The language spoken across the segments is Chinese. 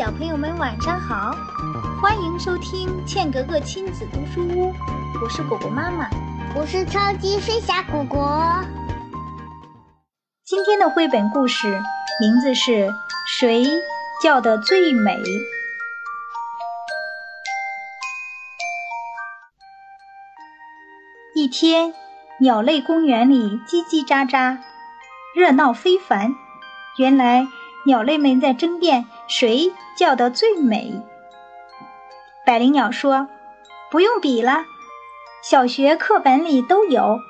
小朋友们晚上好，欢迎收听茜格格亲子读书屋，我是果果妈妈，我是超级飞侠果果。今天的绘本故事名字是《谁叫的最美》。一天，鸟类公园里叽叽喳喳，热闹非凡。原来。鸟类们在争辩谁叫得最美。百灵鸟说：“不用比了，小学课本里都有，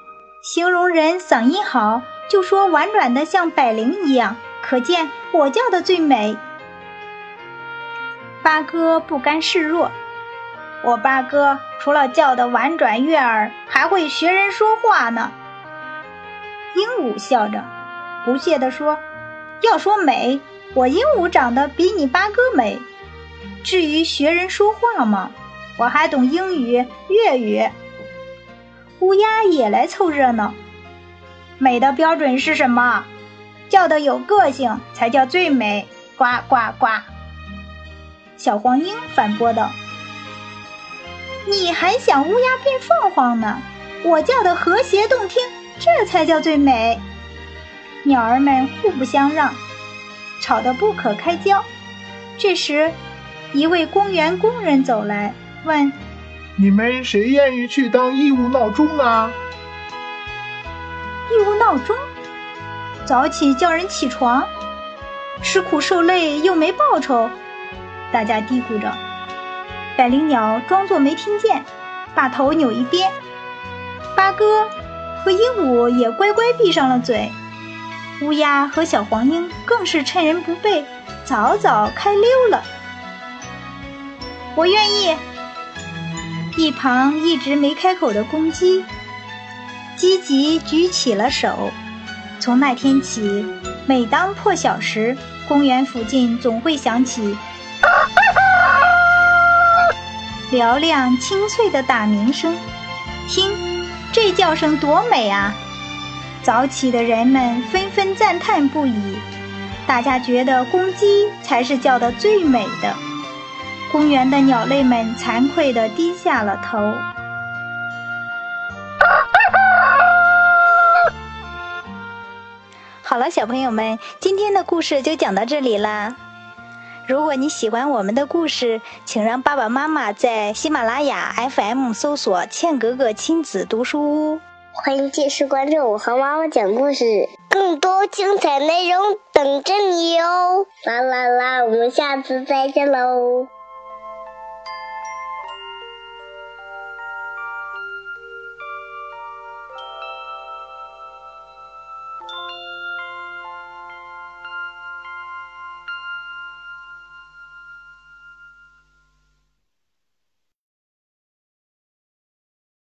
形容人嗓音好，就说婉转的像百灵一样。可见我叫的最美。”八哥不甘示弱：“我八哥除了叫的婉转悦耳，还会学人说话呢。”鹦鹉笑着，不屑地说。要说美，我鹦鹉长得比你八哥美。至于学人说话嘛，我还懂英语、粤语。乌鸦也来凑热闹。美的标准是什么？叫的有个性才叫最美。呱呱呱！小黄莺反驳道：“你还想乌鸦变凤凰呢？我叫的和谐动听，这才叫最美。”鸟儿们互不相让，吵得不可开交。这时，一位公园工人走来，问：“你们谁愿意去当义务闹钟啊？”义务闹钟，早起叫人起床，吃苦受累又没报酬，大家嘀咕着。百灵鸟装作没听见，把头扭一边。八哥和鹦鹉也乖乖闭上了嘴。乌鸦和小黄莺更是趁人不备，早早开溜了。我愿意。一旁一直没开口的公鸡，积极举起了手。从那天起，每当破晓时，公园附近总会响起 嘹亮清脆的打鸣声。听，这叫声多美啊！早起的人们纷纷赞叹不已，大家觉得公鸡才是叫得最美的。公园的鸟类们惭愧地低下了头。好了，小朋友们，今天的故事就讲到这里啦。如果你喜欢我们的故事，请让爸爸妈妈在喜马拉雅 FM 搜索“茜格格亲子读书屋”。欢迎继续关注我和妈妈讲故事，更多精彩内容等着你哦！啦啦啦，我们下次再见喽。